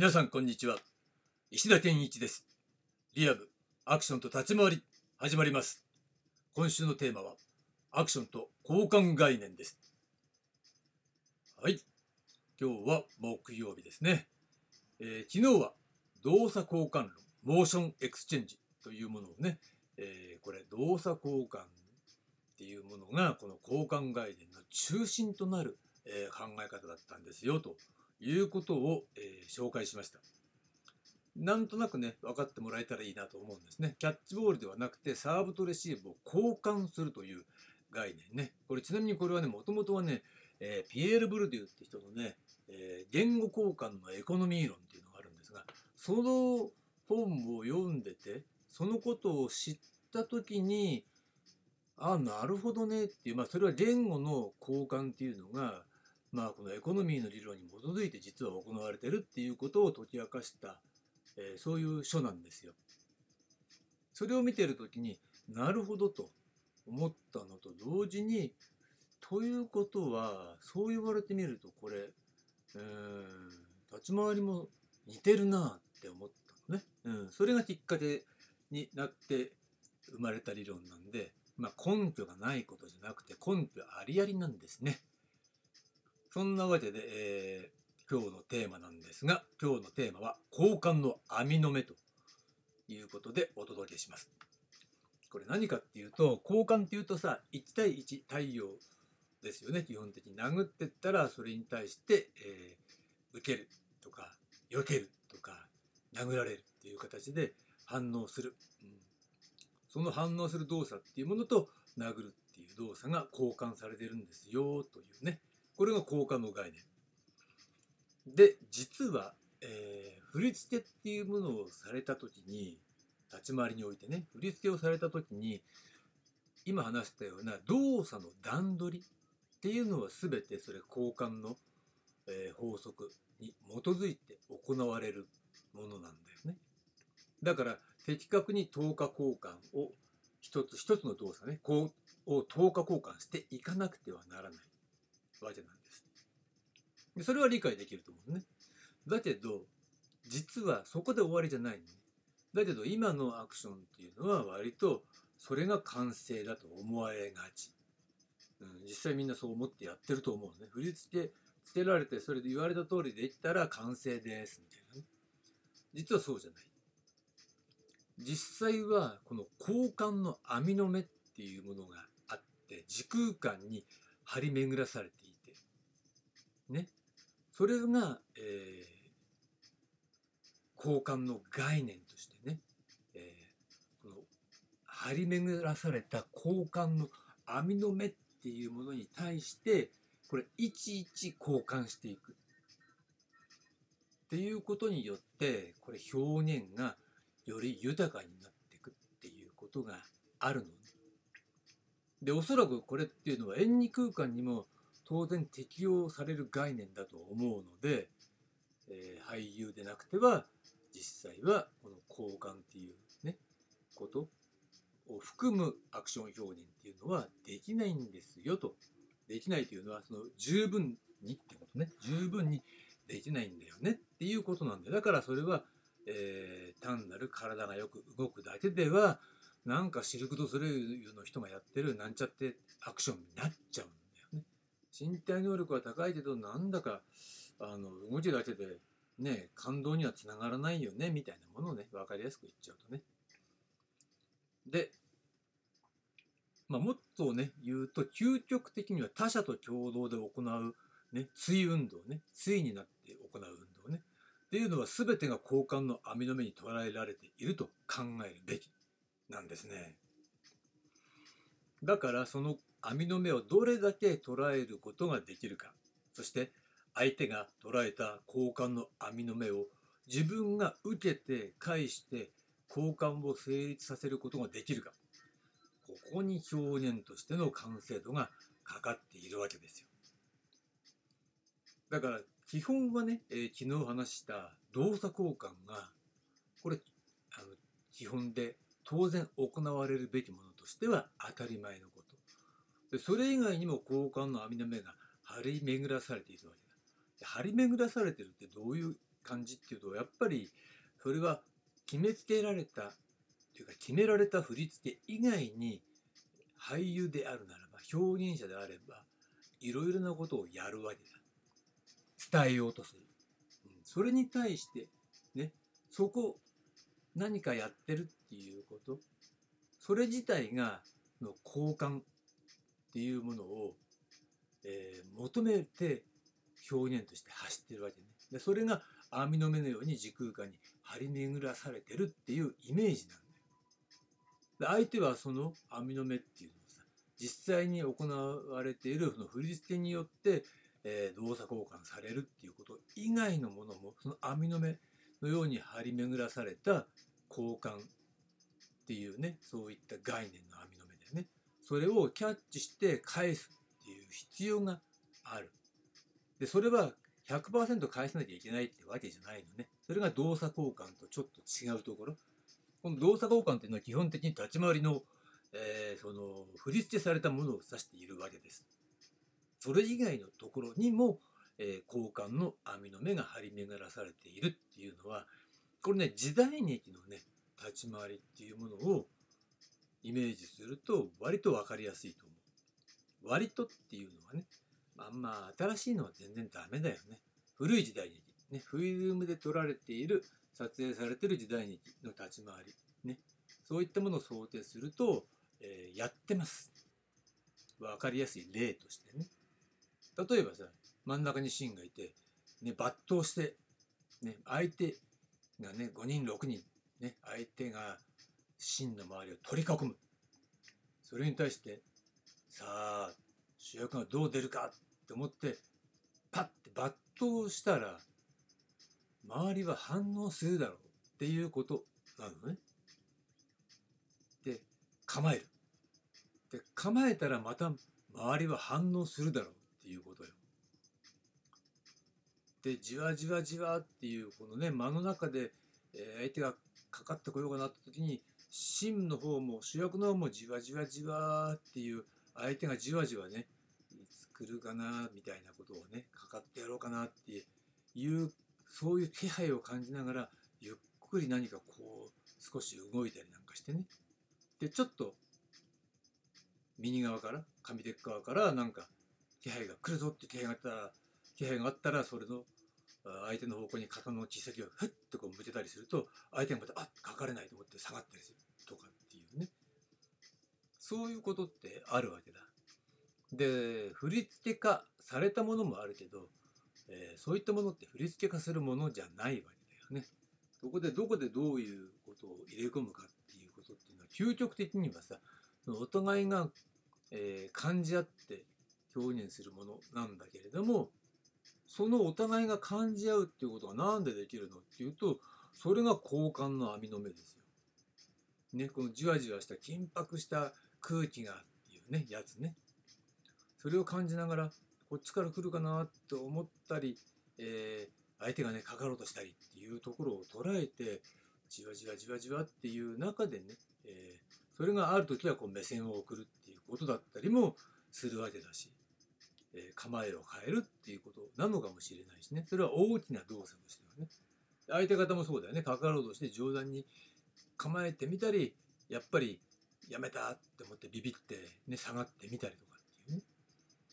皆さんこんにちは。石田健一です。リアルアクションと立ち回り始まります。今週のテーマはアクションと交換概念です。はい。今日は木曜日ですね、えー、昨日は動作交換論 motion exchange というものをね、えー、これ動作交換っていうものがこの交換概念の中心となる、えー、考え方だったんですよと。いうことを、えー、紹介しました。なんとなくね、分かってもらえたらいいなと思うんですね。キャッチボールではなくて、サーブとレシーブを交換するという概念ね。これちなみにこれはね、もともとはね、えー、ピエール・ブルデューって人のね、えー、言語交換のエコノミー論っていうのがあるんですが、その本を読んでて、そのことを知った時に、ああ、なるほどねっていう、まあそれは言語の交換っていうのが、まあこのエコノミーの理論に基づいて実は行われてるっていうことを解き明かした、えー、そういう書なんですよ。それを見てる時になるほどと思ったのと同時にということはそう言われてみるとこれ、えー、立ち回りも似てるなって思ったのね。うん、それがきっかけになって生まれた理論なんで、まあ、根拠がないことじゃなくて根拠ありありなんですね。そんなわけで、えー、今日のテーマなんですが、今日のテーマは交換の網の目ということでお届けします。これ何かっていうと、交換っていうとさ、1対1対応ですよね、基本的に。殴ってったら、それに対して、えー、受けるとか、避けるとか、殴られるっていう形で反応する。うん、その反応する動作っていうものと、殴るっていう動作が交換されてるんですよというね。これが効果の概念。で、実は、えー、振り付けっていうものをされた時に、立ち回りにおいてね、振り付けをされた時に、今話したような動作の段取りっていうのは全てそれ交換の、えー、法則に基づいて行われるものなんだよね。だから的確に等価交換を一つ一つの動作ね、こうを等価交換していかなくてはならない。わけなんです。でそれは理解できると思うね。だけど、実はそこで終わりじゃないのね。だけど今のアクションっていうのは割とそれが完成だと思われがち。うん、実際みんなそう思ってやってると思うね。振り付けつけられてそれで言われた通りできたら完成ですみたいなね。実はそうじゃない。実際はこの交換の網の目っていうものがあって時空間に張り巡らされていてね。それが、えー、交換の概念としてね、えー、この張り巡らされた交換の網の目っていうものに対してこれいちいち交換していく。っていうことによってこれ表現がより豊かになっていくっていうことがあるのでおそらくこれっていうのは円二空間にも当然適用される概念だと思うので、えー、俳優でなくては実際はこの交換っていうねことを含むアクション表現っていうのはできないんですよとできないというのはその十分にってことね十分にできないんだよねっていうことなんでだからそれは、えー、単なる体がよく動くだけではなんかシルク・ドゥ・ソレイユの人がやってるなんちゃってアクションになっちゃうん。身体能力は高いけどなんだかあの動きだけでね感動にはつながらないよねみたいなものをね分かりやすく言っちゃうとね。で、まあ、もっとね言うと究極的には他者と共同で行うね対運動ね対になって行う運動ねっていうのは全てが交換の網の目に捉えられていると考えるべきなんですね。だからその網の目をどれだけ捉えることができるかそして相手が捉えた交換の網の目を自分が受けて返して交換を成立させることができるかここに表現としての完成度がかかっているわけですよ。だから基本はね、えー、昨日話した動作交換がこれあの基本で当然行われるべきものとしては当たり前のこと。でそれ以外にも交換の網の目が張り巡らされているわけだ。で張り巡らされてるってどういう感じっていうとやっぱりそれは決めつけられたというか決められた振り付け以外に俳優であるならば表現者であればいろいろなことをやるわけだ。伝えようとする、うん、それに対してねそこ何かやってるっていうこと。それ自体がの交換っていうものを、えー、求めて表現として走ってるわけね。でそれが網の目のように時空間に張り巡らされてるっていうイメージなんだよ。で相手はその網の目っていうのをさ実際に行われているその振り付けによって、えー、動作交換されるっていうこと以外のものもその網の目のように張り巡らされた交換っていうねそういった概念の網の目。それをキャッチして返すっていう必要がある。でそれは100%返さなきゃいけないってわけじゃないのね。それが動作交換とちょっと違うところ。この動作交換っていうのは基本的に立ち回りの、えー、その振り付けされたものを指しているわけです。それ以外のところにも、えー、交換の網の目が張り巡らされているっていうのはこれね時代劇のね立ち回りっていうものをイメージすると割と分かりやすいと思う。割とっていうのはね、まあまあ新しいのは全然ダメだよね。古い時代劇、ね、フィルムで撮られている、撮影されてる時代劇の立ち回り、ね、そういったものを想定すると、えー、やってます。分かりやすい例としてね。例えばさ、真ん中にシンがいて、ね、抜刀して、ね、相手がね、5人、6人、ね、相手が芯の周りを取り囲む。それに対して、さあ、主役がどう出るかって思って、パッて抜刀したら、周りは反応するだろうっていうことなのね。で、構える。で、構えたらまた周りは反応するだろうっていうことよ。で、じわじわじわっていうこのね、間の中で、相手がかかってこようかなった時に、芯の方も主役の方もじわじわじわっていう相手がじわじわねいつ来るかなみたいなことをねかかってやろうかなっていうそういう気配を感じながらゆっくり何かこう少し動いたりなんかしてね。でちょっと右側から上手側からなんか気配が来るぞって気配があったら気配があったらそれの相手の方向に肩の小さきをふっとこう向けたりすると相手がまたあっかかれないと思って下がったりするとかっていうねそういうことってあるわけだ。で振り付け化されたものもあるけど、えー、そういったものって振り付け化するものじゃないわけだよね。そこでどこでどういうことを入れ込むかっていうことっていうのは究極的にはさお互いが、えー、感じ合って表現するものなんだけれどもそのお互いが感じ合うっていうことが何でできるのっていうとそれが交換の網の目ですよ。ね、このじわじわした緊迫した空気がっていうねやつねそれを感じながらこっちから来るかなと思ったり、えー、相手がねかかろうとしたりっていうところを捉えてじわじわじわじわっていう中でね、えー、それがある時はこう目線を送るっていうことだったりもするわけだしえ構えを変えるっていうことなのかもしれないしね。それは大きな動作としてはね。相手方もそうだよね。かかろうとして上段に構えてみたりやっぱりやめたって思ってビビって、ね、下がってみたりとかっていうね。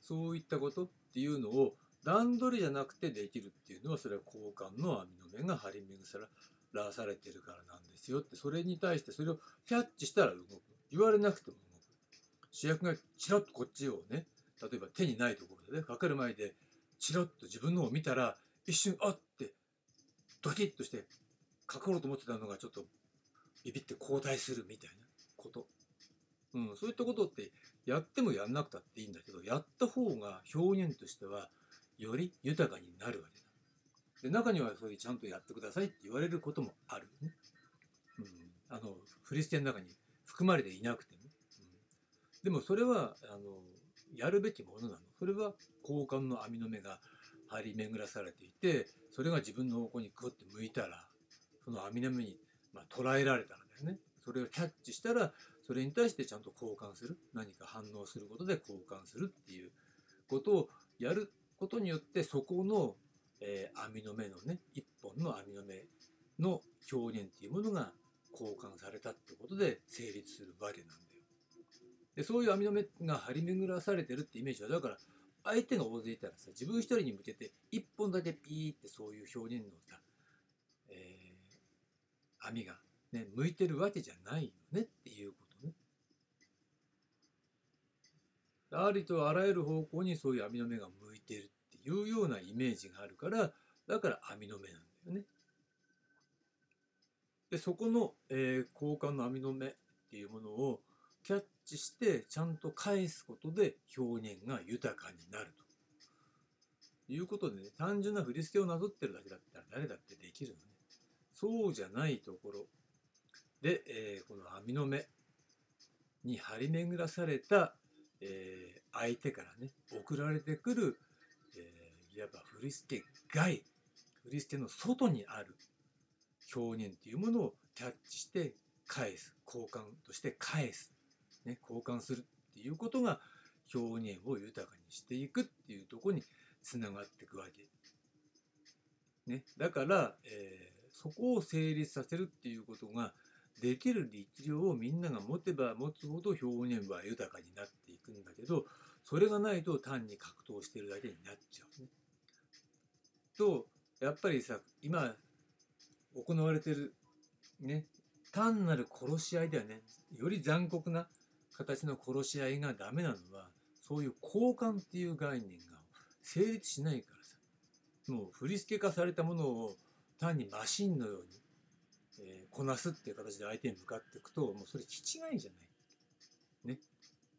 そういったことっていうのを段取りじゃなくてできるっていうのはそれは交換の網の目が張り巡らされてるからなんですよって。それに対してそれをキャッチしたら動く。言われなくても動く。主役がチラッとこっちをね例えば手にないところでねかかる前でチラッと自分のを見たら一瞬あってドキッとしてかかろうと思ってたのがちょっとビビって後退するみたいなこと、うん、そういったことってやってもやんなくたっていいんだけどやった方が表現としてはより豊かになるわけだ。で中にはそれちゃんとやってくださいって言われることもあるね。うん、あのフリステの中に含まれていなくても、うん、でもそれはあのやるべきものなの？それは交換の網の目が張り巡らされていて、それが自分の方向にグッて向いたら、その網の目に、ま捉えられたらだよね。それをキャッチしたら、それに対してちゃんと交換する。何か反応することで交換するっていうことをやることによって、そこの、えー網の目のね一本の網の目の表現っていうものが交換されたってことで成立するわけなん。でそういう網の目が張り巡らされてるってイメージはだから相手が大勢いたらさ自分一人に向けて一本だけピーってそういう表現のさ、えー網がね向いてるわけじゃないよねっていうことね。ありとあらゆる方向にそういう網の目が向いてるっていうようなイメージがあるからだから網の目なんだよね。でそこの、えー交換の網の目っていうものをキャッチしてちゃんと返すことで表現が豊かになると。いうことでね単純な振り付けをなぞってるだけだったら誰だってできるのね。そうじゃないところ。で、えーこの網の目。に張り巡らされた、えー相手からね送られてくる、えーいわば振り付け外。振り付けの外にある。表現っていうものをキャッチして返す。交換として返す、ね、交換するっていうことが表現を豊かにしていくっていうとこにつながっていくわけ。ね、だから、えーそこを成立させるっていうことができる力量をみんなが持てば持つほど表現は豊かになっていくんだけどそれがないと単に格闘してるだけになっちゃうね。とやっぱりさ今行われてるね単なる殺し合いではねより残酷な形の殺し合いがダメなのはそういう交換っていう概念が成立しないからさもう振り付け化されたものを単にマシンのように、えこなすっていう形で相手に向かっていくともうそれ気違いじゃない。ね。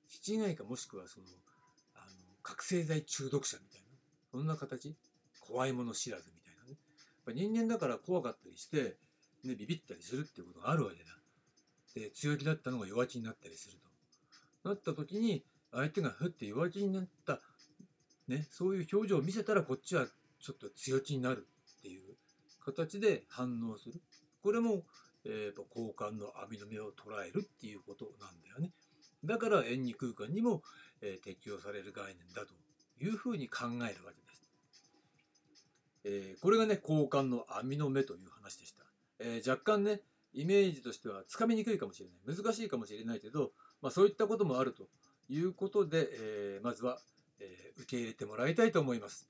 気違いかもしくはそのあの覚醒剤中毒者みたいなそんな形怖いもの知らずみたいなね。やっぱ人間だから怖かったりして、ね、ビビったりするっていうことがあるわけだ。で強気だったのが弱気になったりすると。なった時に相手がふって弱気になった、ね、そういう表情を見せたらこっちはちょっと強気になるっていう形で反応する。これも、えー交換の網の目を捉えるっていうことなんだよね。だから円二空間にも、えー適用される概念だというふうに考えるわけです。えーこれがね交換の網の目という話でした、えー若干ねイメージとしてはつかみにくいかもしれない難しいかもしれないけど、まあ、そういったこともあるということで、えーまずは、えー受け入れてもらいたいと思います。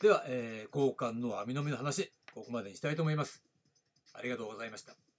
では、えー交換の網の目の話ここまでにしたいと思います。ありがとうございました。